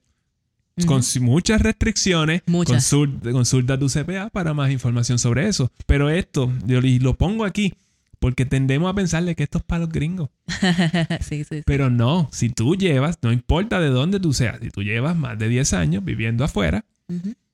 Con muchas restricciones, Muchas. Consulta, consulta tu CPA para más información sobre eso. Pero esto, yo lo pongo aquí porque tendemos a pensarle que esto es para los gringos. <laughs> sí, sí, sí. Pero no, si tú llevas, no importa de dónde tú seas, si tú llevas más de 10 años viviendo afuera.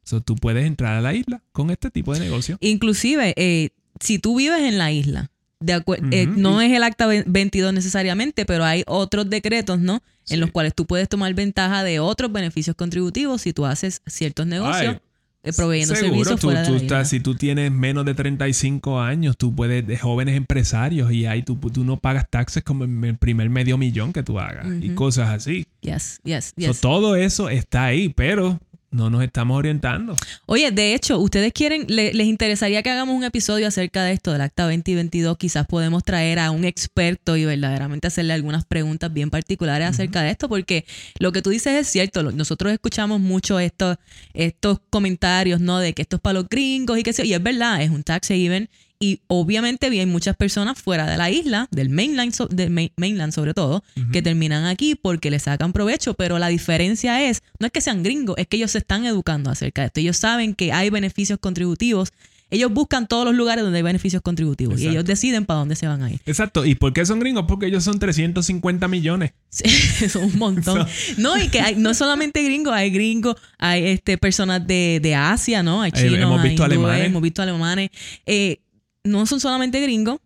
So, tú puedes entrar a la isla con este tipo de negocio. Inclusive, eh, si tú vives en la isla, de eh, no es el acta ve- 22 necesariamente, pero hay otros decretos, ¿no? Sí. En los cuales tú puedes tomar ventaja de otros beneficios contributivos si tú haces ciertos negocios Ay, eh, proveyendo Seguro, servicios tú, fuera de la isla. estás, si tú tienes menos de 35 años, tú puedes, de jóvenes empresarios, y ahí tú, tú no pagas taxes como el primer medio millón que tú hagas y cosas así. Yes, yes, So, yes. todo eso está ahí, pero no nos estamos orientando. Oye, de hecho, ustedes quieren, le- les interesaría que hagamos un episodio acerca de esto, del Acta 20 y 22. Quizás podemos traer a un experto y verdaderamente hacerle algunas preguntas bien particulares acerca de esto, porque lo que tú dices es cierto. Nosotros escuchamos mucho estos, estos comentarios, ¿no? De que esto es para los gringos y que yo. Y es verdad, es un tax haven. Y obviamente hay muchas personas fuera de la isla, del mainland, so- del main- mainland sobre todo, que terminan aquí porque le sacan provecho, pero la diferencia es, no es que sean gringos, es que ellos se están educando acerca de esto. Ellos saben que hay beneficios contributivos. Ellos buscan todos los lugares donde hay beneficios contributivos y ellos deciden para dónde se van a ir. Exacto. ¿Y por qué son gringos? Porque ellos son 350 millones. Sí, <laughs> son un montón. No, y que hay, no solamente gringos, hay gringos, hay este, personas de, de Asia, ¿no? Hay chinos, hemos hay visto hindúes, alemanes. hemos visto alemanes. Eh, no son solamente gringos,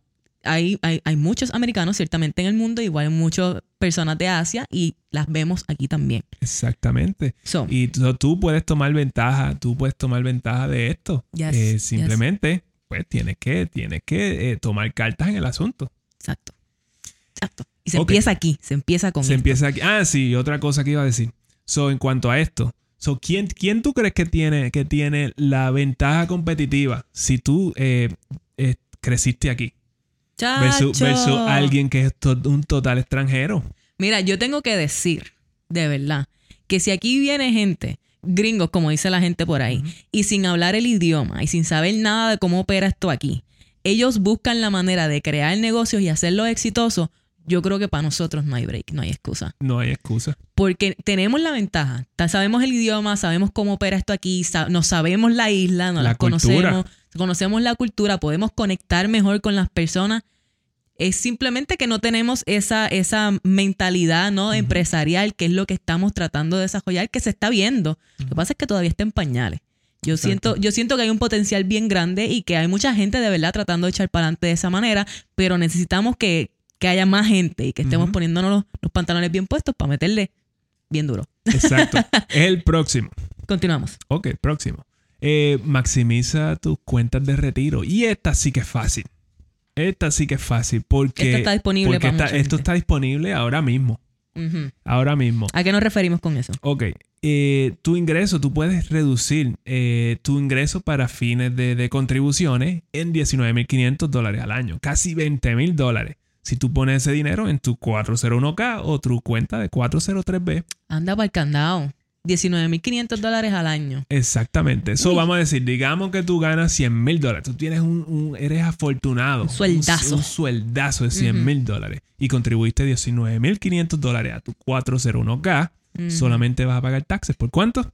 hay, hay, hay muchos americanos ciertamente en el mundo, igual hay muchas personas de Asia y las vemos aquí también. Exactamente. So, Y tú, tú puedes tomar ventaja, tú puedes tomar ventaja de esto. Yes, Eh, yes. simplemente, pues tienes que, tienes que eh, tomar cartas en el asunto. exacto. Exacto. Y se empieza aquí, se empieza con Se esto. empieza aquí. Ah, sí, otra cosa que iba a decir. So, en cuanto a esto, so, ¿quién, ¿quién tú crees que tiene, que tiene la ventaja competitiva si tú eh, eh, creciste aquí? Versus, versus alguien que es to- un total extranjero. Mira, yo tengo que decir, de verdad, que si aquí viene gente, gringos, como dice la gente por ahí, y sin hablar el idioma y sin saber nada de cómo opera esto aquí, ellos buscan la manera de crear negocios y hacerlos exitosos, yo creo que para nosotros no hay break, no hay excusa. No hay excusa. Porque tenemos la ventaja, ta- sabemos el idioma, sabemos cómo opera esto aquí, sa- nos sabemos la isla, nos La conocemos, conocemos la cultura, podemos conectar mejor con las personas. Es simplemente que no tenemos esa, esa mentalidad ¿no? empresarial, que es lo que estamos tratando de desarrollar, que se está viendo. Lo que pasa es que todavía está en pañales. Yo siento, yo siento que hay un potencial bien grande y que hay mucha gente de verdad tratando de echar para adelante de esa manera, pero necesitamos que, que haya más gente y que estemos poniéndonos los, los pantalones bien puestos para meterle bien duro. Exacto. <laughs> el próximo. Continuamos. Ok, próximo. Eh, maximiza tus cuentas de retiro. Y esta sí que es fácil. Esta sí que es fácil porque, Esta está disponible porque para esto está disponible ahora mismo. Ahora mismo. ¿A qué nos referimos con eso? Ok. eh, tu ingreso, tú puedes reducir eh, tu ingreso para fines de, de contribuciones en 19.500 dólares al año. Casi 20.000 dólares. Si tú pones ese dinero en tu 401k o tu cuenta de 403b. Anda para el candado. 19.500 dólares al año. Exactamente. Eso vamos a decir, digamos que tú ganas 100 mil dólares. Tú tienes un, un- eres afortunado. Un sueldazo. Un, un sueldazo de 100 mil dólares. Y contribuiste 19.500 dólares a tu 401k. Ujú. Solamente vas a pagar taxes. ¿Por cuánto?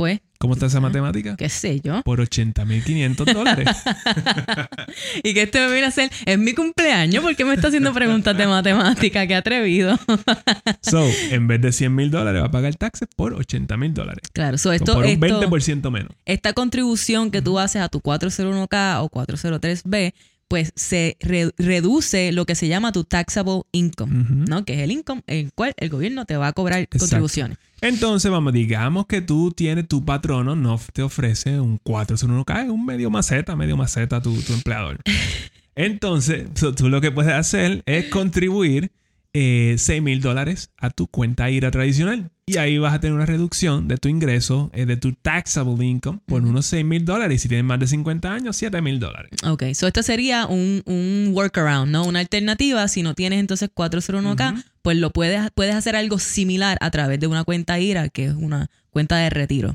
Pues, ¿Cómo está esa matemática? qué sé yo. Por 80.500 dólares. <laughs> Y que este me viene a hacer, es mi cumpleaños, ¿por qué me está haciendo preguntas de matemática? Qué atrevido. <laughs> so, en vez de 100 mil dólares, va a pagar taxes por 80 mil dólares. Claro, so So, esto, por un esto- 20% menos. esta contribución que tú haces a tu 401k o 403b, pues se re- reduce lo que se llama tu taxable income. ¿no? Que es el income en el cual el gobierno te va a cobrar contribuciones. Entonces, vamos, digamos que tú tienes tu patrono, no te ofrece un 401k, es un medio maceta, medio maceta tu, tu empleador. <laughs> Entonces, tú lo que puedes hacer es contribuir eh, 6 mil dólares a tu cuenta IRA tradicional. Y ahí vas a tener una reducción de tu ingreso, eh, de tu taxable income, por unos 6 mil dólares. Y si tienes más de 50 años, 7 mil dólares. Ok, so esto sería un, un workaround, ¿no? Una alternativa. Si no tienes entonces 401k, pues lo puedes, puedes hacer algo similar a través de una cuenta IRA, que es una cuenta de retiro.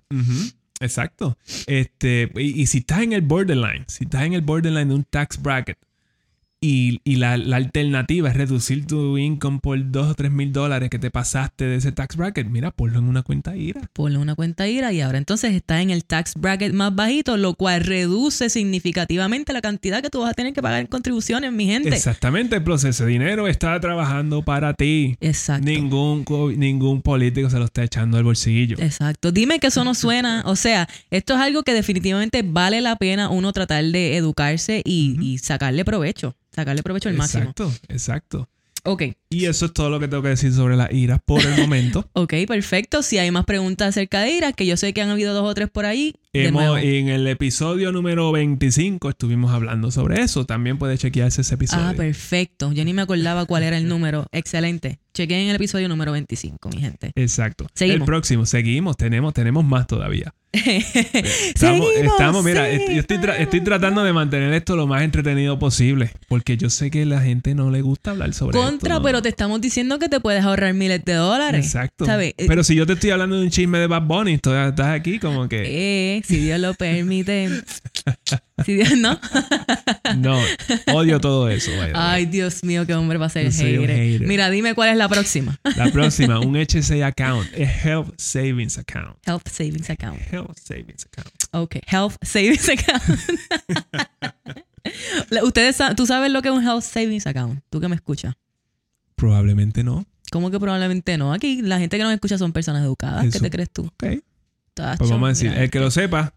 Exacto. Este, y, y si estás en el borderline, si estás en el borderline de un tax bracket y, y la, la alternativa es reducir tu income por 2 o 3 mil dólares que te pasaste de ese tax bracket, mira, ponlo en una cuenta IRA. Ponle una cuenta IRA y ahora entonces está en el tax bracket más bajito, lo cual reduce significativamente la cantidad que tú vas a tener que pagar en contribuciones, mi gente. Exactamente, el ese dinero está trabajando para ti. Exacto. Ningún, ningún político se lo está echando al bolsillo. Exacto. Dime que eso no suena. <laughs> O sea, esto es algo que definitivamente vale la pena uno tratar de educarse y, y sacarle provecho. Sacarle provecho al máximo. Exacto, exacto. Ok. Y eso es todo lo que tengo que decir sobre las iras por el momento. <laughs> Ok, perfecto. Si hay más preguntas acerca de IRA, que yo sé que han habido dos o tres por ahí. Hemos, en el episodio número 25 estuvimos hablando sobre eso. También puede chequearse ese episodio. Ah, perfecto. Yo ni me acordaba cuál era el número. Excelente. Chequé en el episodio número 25, mi gente. Exacto. Seguimos. El próximo, seguimos, tenemos, tenemos más todavía. Estamos, <laughs> Seguimos, estamos, mira, yo estoy, tra- estoy tratando de mantener esto lo más entretenido posible. Porque yo sé que la gente no le gusta hablar sobre esto. Contra, ¿no? pero te estamos diciendo que te puedes ahorrar miles de dólares. Exacto. ¿Sabes? Eh, Pero si yo te estoy hablando de un chisme de Bad Bunny, tú estás aquí como que. Eh, si Dios lo permite. si Dios no. No, odio todo eso. Ay, Dios mío, qué hombre va a ser hater. hater. Mira, dime cuál es la próxima. La próxima, un HSA account, Health Savings Account. Health Savings Account. Health Savings Account. Ok, Health Savings Account. <laughs> Ustedes, tú sabes lo que es un Health Savings Account. Tú que me escuchas. Probablemente no. ¿Cómo que probablemente no? Aquí la gente que nos escucha son personas educadas. ¿Qué te crees tú? Ok. Tacho, Pues vamos a decir, el que lo sepa,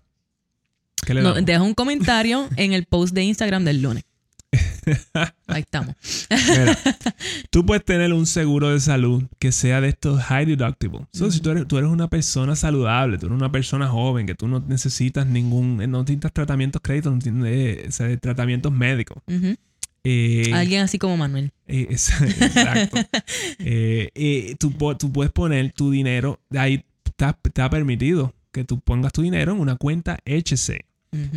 ¿qué le No, deja un comentario en el post de Instagram del lunes. <laughs> Ahí estamos. Mira, <laughs> tú puedes tener un seguro de salud que sea de estos high deductible. So, Si tú eres, tú eres una persona saludable, tú eres una persona joven, que tú no necesitas ningún, no necesitas tratamientos créditos, no tienes, eh, tratamientos médicos. Eh, Alguien así como Manuel. eh, es- <laughs> exacto. Tú, tú puedes poner tu dinero, ahí está, está permitido que tú pongas tu dinero en una cuenta HC.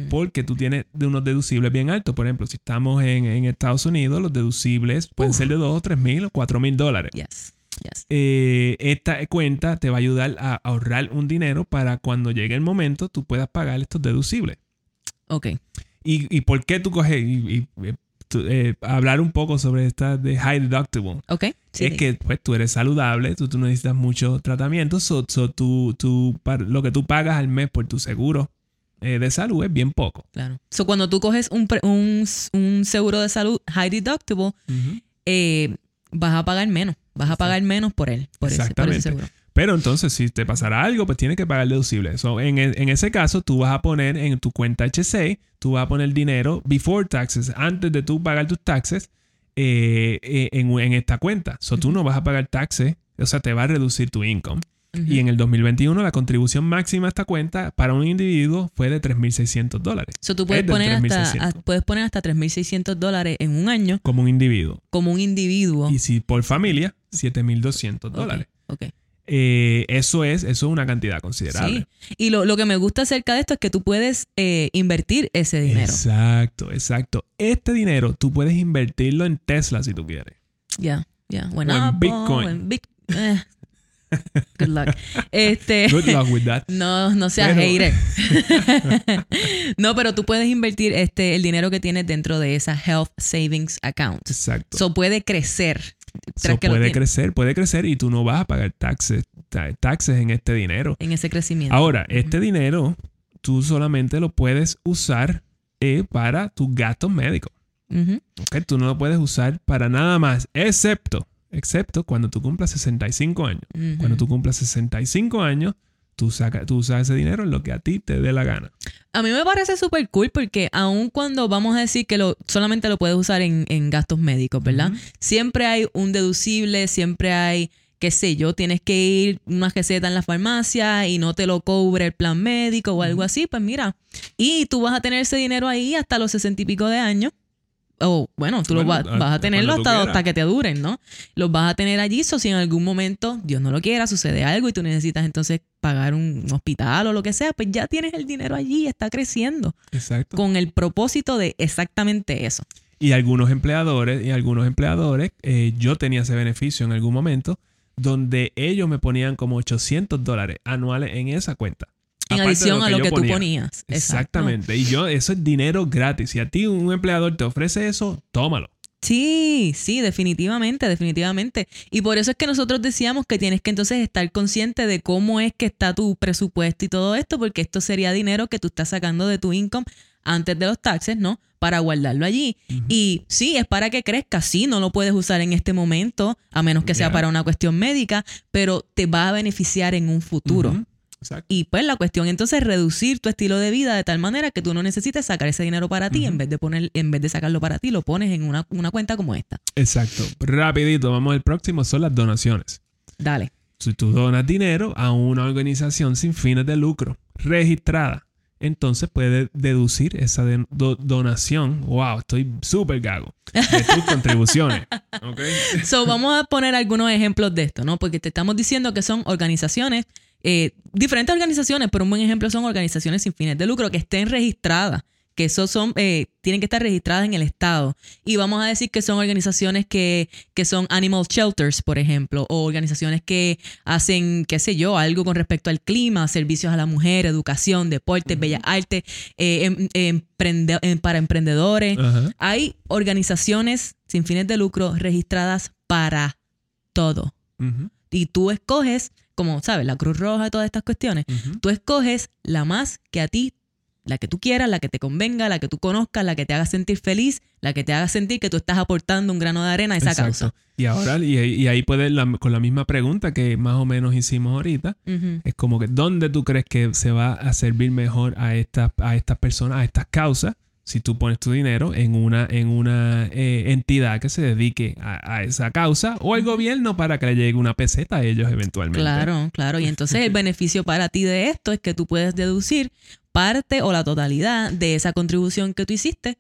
Porque tú tienes de unos deducibles bien altos. Por ejemplo, si estamos en, en Estados Unidos, los deducibles pueden ser de 2 o 3 mil o 4 mil dólares. Yes, yes. Eh, esta cuenta te va a ayudar a ahorrar un dinero para cuando llegue el momento tú puedas pagar estos deducibles. Ok. ¿Y, y por qué tú coges? Y, y, eh, eh, hablar un poco sobre esta de high deductible. Ok. Sí, es que pues tú eres saludable, tú, tú necesitas mucho tratamiento, so, so tú, tú, lo que tú pagas al mes por tu seguro eh, de salud es bien poco. Claro. So, cuando tú coges un, pre- un, un seguro de salud high deductible, eh, vas a pagar menos. Vas a pagar menos por él. Por ese, por ese Exactamente. seguro. Pero entonces, si te pasará algo, pues tienes que pagar el deducible. So, en, e- en ese caso, tú vas a poner en tu cuenta HC, tú vas a poner dinero before taxes, antes de tú pagar tus taxes eh, eh, en, en esta cuenta. So, tú no vas a pagar taxes, o sea, te va a reducir tu income. Y en el 2021, la contribución máxima a esta cuenta para un individuo fue de 3.600 dólares. So, tú puedes poner, hasta, 3.600. a- puedes poner hasta 3.600 dólares en un año Como un individuo. como un individuo. Y si por familia, 7.200 Ok, dólares. ok. Eh, eso, es, eso es una cantidad considerable. Sí. Y lo, lo que me gusta acerca de esto es que tú puedes eh, invertir ese dinero. Exacto, exacto. Este dinero tú puedes invertirlo en Tesla si tú quieres. Ya, ya. Bueno, O en Bitcoin. en Bit- eh. Good luck. <laughs> Este, Good luck with that. <laughs> No, no seas Pero- hater. <laughs> no, pero tú puedes invertir este, el dinero que tienes dentro de esa Health Savings Account. Exacto. So puede crecer. So, puede crecer, puede crecer y tú no vas a pagar taxes, ta- taxes en este dinero. En ese crecimiento. Ahora, este dinero tú solamente lo puedes usar eh, para tus gastos médicos. Ujú. ¿ok? Tú no lo puedes usar para nada más, excepto, excepto cuando tú cumplas 65 años. Ujú. Cuando tú cumplas 65 años, tú, saca, tú usas ese dinero en lo que a ti te dé la gana. A mí me parece súper cool porque aun cuando vamos a decir que lo, solamente lo puedes usar en, en gastos médicos, ¿verdad? Siempre hay un deducible, siempre hay, qué sé yo, tienes que ir una receta en la farmacia y no te lo cobre el plan médico o algo así, pues mira. Y tú vas a tener ese dinero ahí hasta los sesenta y pico de años. O bueno, tú lo Bueno, vas, a- vas a tenerlo cuando tú hasta, hasta que te duren, ¿no? Los vas a tener allí, so si en algún momento, Dios no lo quiera, sucede algo y tú necesitas entonces pagar un hospital o lo que sea, pues ya tienes el dinero allí, está creciendo Exacto. con el propósito de exactamente eso. Y algunos empleadores, y algunos empleadores, eh, yo tenía ese beneficio en algún momento, donde ellos me ponían como 800 dólares anuales en esa cuenta. En adición a lo que tú ponía. ponías. Exacto. Exactamente. Y yo, eso es dinero gratis. Si a ti un empleador te ofrece eso, tómalo. Sí, sí, definitivamente, definitivamente. Y por eso es que nosotros decíamos que tienes que entonces estar consciente de cómo es que está tu presupuesto y todo esto, porque esto sería dinero que tú estás sacando de tu income antes de los taxes, ¿no? Para guardarlo allí. Y sí, es para que crezca. Sí, no lo puedes usar en este momento, a menos que sea para una cuestión médica, pero te va a beneficiar en un futuro. Ujú. Exacto. Y pues la cuestión entonces es reducir tu estilo de vida de tal manera que tú no necesites sacar ese dinero para ti, en vez de poner, en vez de sacarlo para ti, lo pones en una, una cuenta como esta. Exacto. Rapidito, vamos al próximo, son las donaciones. Dale. Si tú donas dinero a una organización sin fines de lucro registrada, entonces puedes deducir esa de- do- donación. Wow, estoy súper gago. De tus contribuciones. <laughs> ¿Ok? So, vamos a poner algunos ejemplos de esto, ¿no? Porque te estamos diciendo que son organizaciones, eh, diferentes organizaciones, pero un buen ejemplo son organizaciones sin fines de lucro que estén registradas, que eso son, eh, tienen que estar registradas en el Estado. Y vamos a decir que son organizaciones que, que son animal shelters, por ejemplo, o organizaciones que hacen, qué sé yo, algo con respecto al clima, servicios a la mujer, educación, deportes, bellas artes, eh, em- emprende- em- para emprendedores. Hay organizaciones sin fines de lucro registradas para todo. Y tú escoges, como sabes, la Cruz Roja, todas estas cuestiones, tú escoges la más que a ti, la que tú quieras, la que te convenga, la que tú conozcas, la que te haga sentir feliz, la que te haga sentir que tú estás aportando un grano de arena a esa Exacto. causa. Y ahora, y, y ahí puedes, la- con la misma pregunta que más o menos hicimos ahorita, es como que ¿dónde tú crees que se va a servir mejor a estas, a estas personas, a estas causas? Si tú pones tu dinero en una, en una eh, entidad que se dedique a, a esa causa o el gobierno para que le llegue una peseta a ellos eventualmente. Claro, claro. Y entonces el <laughs> beneficio para ti de esto es que tú puedes deducir parte o la totalidad de esa contribución que tú hiciste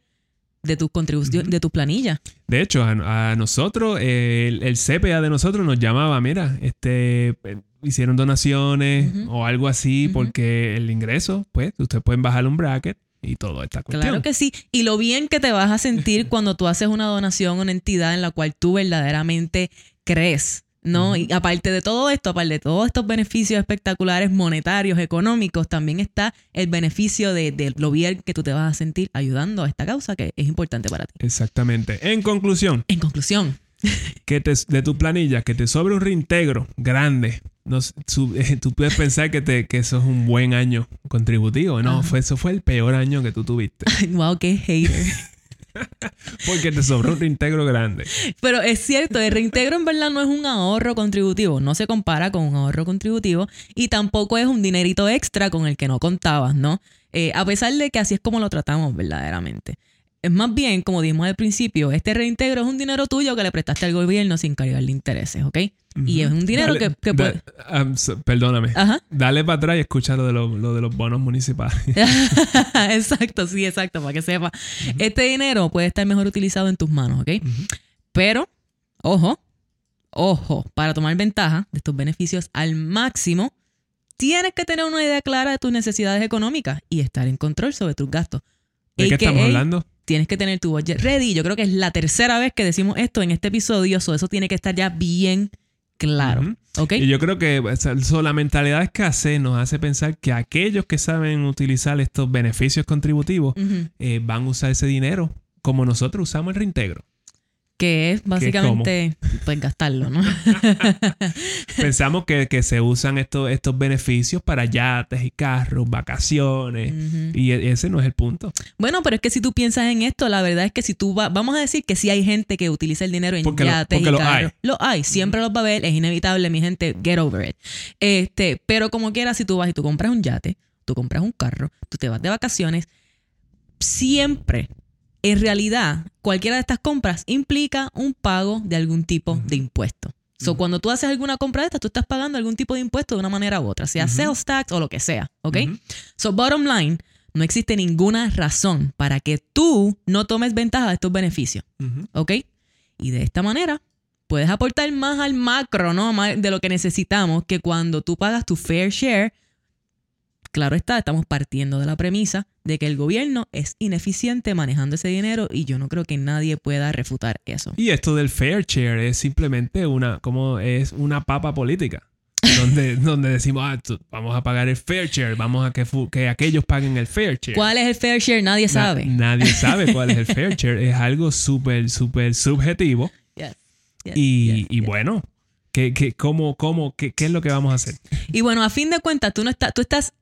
de tu contribución, de tu planilla. De hecho, a, a nosotros, eh, el, el CPA de nosotros nos llamaba, mira, este, eh, hicieron donaciones o algo así, porque el ingreso, pues, ustedes pueden bajar un bracket y toda esta cuestión. Claro que sí. Y lo bien que te vas a sentir <laughs> cuando tú haces una donación a una entidad en la cual tú verdaderamente crees. ¿no? Y aparte de todo esto, aparte de todos estos beneficios espectaculares monetarios, económicos, también está el beneficio de, de lo bien que tú te vas a sentir ayudando a esta causa que es importante para ti. Exactamente. En conclusión, En conclusión, que te, de tu planilla, que te sobre un reintegro grande. No, eh, <laughs> tú puedes pensar que, te, que eso es un buen año contributivo. No, fue, eso fue el peor año que tú tuviste. <laughs> wow, qué hater. <laughs> Porque te sobró un reintegro grande. Pero es cierto, el reintegro en verdad no es un ahorro contributivo, no se compara con un ahorro contributivo y tampoco es un dinerito extra con el que no contabas, ¿no? Eh, a pesar de que así es como lo tratamos verdaderamente. Es más bien, como dijimos al principio, este reintegro es un dinero tuyo que le prestaste al gobierno sin cargarle intereses, ¿ok? Y es un dinero Dale- que, que da- puede... um, so- perdóname. Ajá. Dale para atrás y escucha lo de, lo, lo de los bonos municipales. <laughs> exacto, sí, exacto, para que sepa. Este dinero puede estar mejor utilizado en tus manos, ¿ok? Pero, ojo, ojo, para tomar ventaja de estos beneficios al máximo, tienes que tener una idea clara de tus necesidades económicas y estar en control sobre tus gastos. ¿De qué estamos hablando? Tienes que tener tu budget ready. Yo creo que es la tercera vez que decimos esto en este episodio, so eso tiene que estar ya bien claro. Ujú. ¿Ok? Y yo creo que so, la mentalidad de escasez nos hace pensar que aquellos que saben utilizar estos beneficios contributivos eh, van a usar ese dinero como nosotros usamos el reintegro. Que es básicamente pues gastarlo, ¿no? <laughs> Pensamos que, que se usan estos, estos beneficios para yates y carros, vacaciones. Y e- ese no es el punto. Bueno, pero es que si tú piensas en esto, la verdad es que si tú vas, vamos a decir que sí hay gente que utiliza el dinero en Porque lo- yates porque y lo carros. hay. Lo hay, siempre los va a ver, es inevitable, mi gente, get over it. Este, pero como quiera, si tú vas y tú compras un yate, tú compras un carro, tú te vas de vacaciones, siempre, en realidad, cualquiera de estas compras implica un pago de algún tipo de impuesto. So, cuando tú haces alguna compra de estas, tú estás pagando algún tipo de impuesto de una manera u otra, sea sales tax o lo que sea, ¿ok? So, bottom line, no existe ninguna razón para que tú no tomes ventaja de estos beneficios. ¿ok? Y de esta manera puedes aportar más al macro, ¿no? Más de lo que necesitamos, que cuando tú pagas tu fair share, claro está, estamos partiendo de la premisa de que el gobierno es ineficiente manejando ese dinero y yo no creo que nadie pueda refutar eso. Y esto del fair share es simplemente una, como es una papa política. donde, <laughs> donde decimos, ah, vamos a pagar el fair share, vamos a que, que aquellos paguen el fair share. ¿Cuál es el fair share? Nadie Na- sabe. nadie sabe cuál es el <laughs> fair share. Es algo súper, súper subjetivo. Yes, yes, Y, yes, y bueno, ¿qué, qué, cómo, cómo, qué, qué es lo que vamos a hacer? Y bueno, a fin de cuentas, tú no estás, tú estás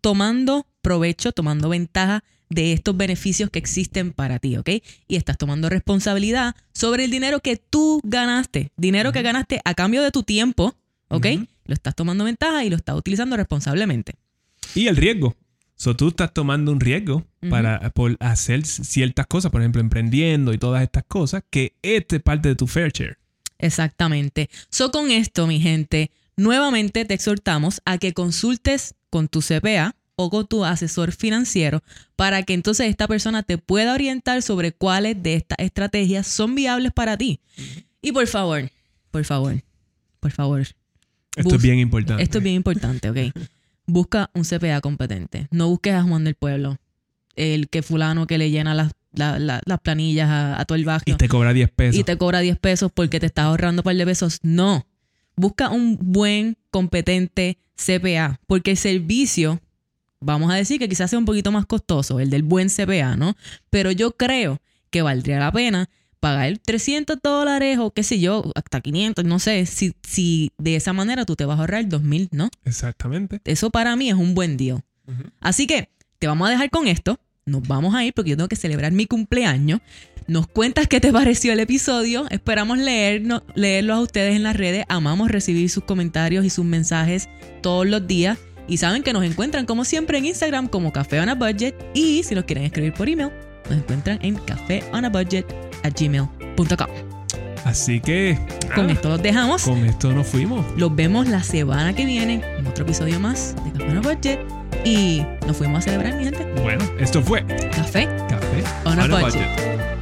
tomando provecho, tomando ventaja de estos beneficios que existen para ti, ¿ok? Y estás tomando responsabilidad sobre el dinero que tú ganaste, dinero que ganaste a cambio de tu tiempo, ¿ok? Lo estás tomando ventaja y lo estás utilizando responsablemente. Y el riesgo. So, tú estás tomando un riesgo para por hacer ciertas cosas, por ejemplo, emprendiendo y todas estas cosas, que este es parte de tu fair share. Exactamente. So con esto, mi gente, nuevamente te exhortamos a que consultes con tu CPA o con tu asesor financiero para que entonces esta persona te pueda orientar sobre cuáles de estas estrategias son viables para ti. Y por favor, por favor, por favor, Esto Bus- es bien importante. esto es bien importante, ¿ok? Busca un CPA competente. No busques a Juan del Pueblo, el que fulano que le llena las, la- la- las planillas a, a todo el barrio Y te cobra 10 pesos. y te cobra 10 pesos porque te estás ahorrando un par de pesos. No. Busca un buen, competente CPA, porque el servicio, vamos a decir que quizás sea un poquito más costoso, el del buen CPA, ¿no? Pero yo creo que valdría la pena pagar 300 dólares o qué sé yo, hasta 500, no sé, si, si de esa manera tú te vas a ahorrar 2000, ¿no? Exactamente. Eso para mí es un buen deal. Ujú. Así que te vamos a dejar con esto. Nos vamos a ir porque yo tengo que celebrar mi cumpleaños. Nos cuentas qué te pareció el episodio. Esperamos leernos, leerlos a ustedes en las redes. Amamos recibir sus comentarios y sus mensajes todos los días. Y saben que nos encuentran como siempre en Instagram como Café on a Budget. Y si nos quieren escribir por email, nos encuentran en cafeonabudget.gmail.com. Así que Con nada, esto los dejamos. con esto nos fuimos. Los vemos la semana que viene en otro episodio más de Café on a Budget. Y nos fuimos a celebrar, mi gente. Bueno, esto fue Café Café on a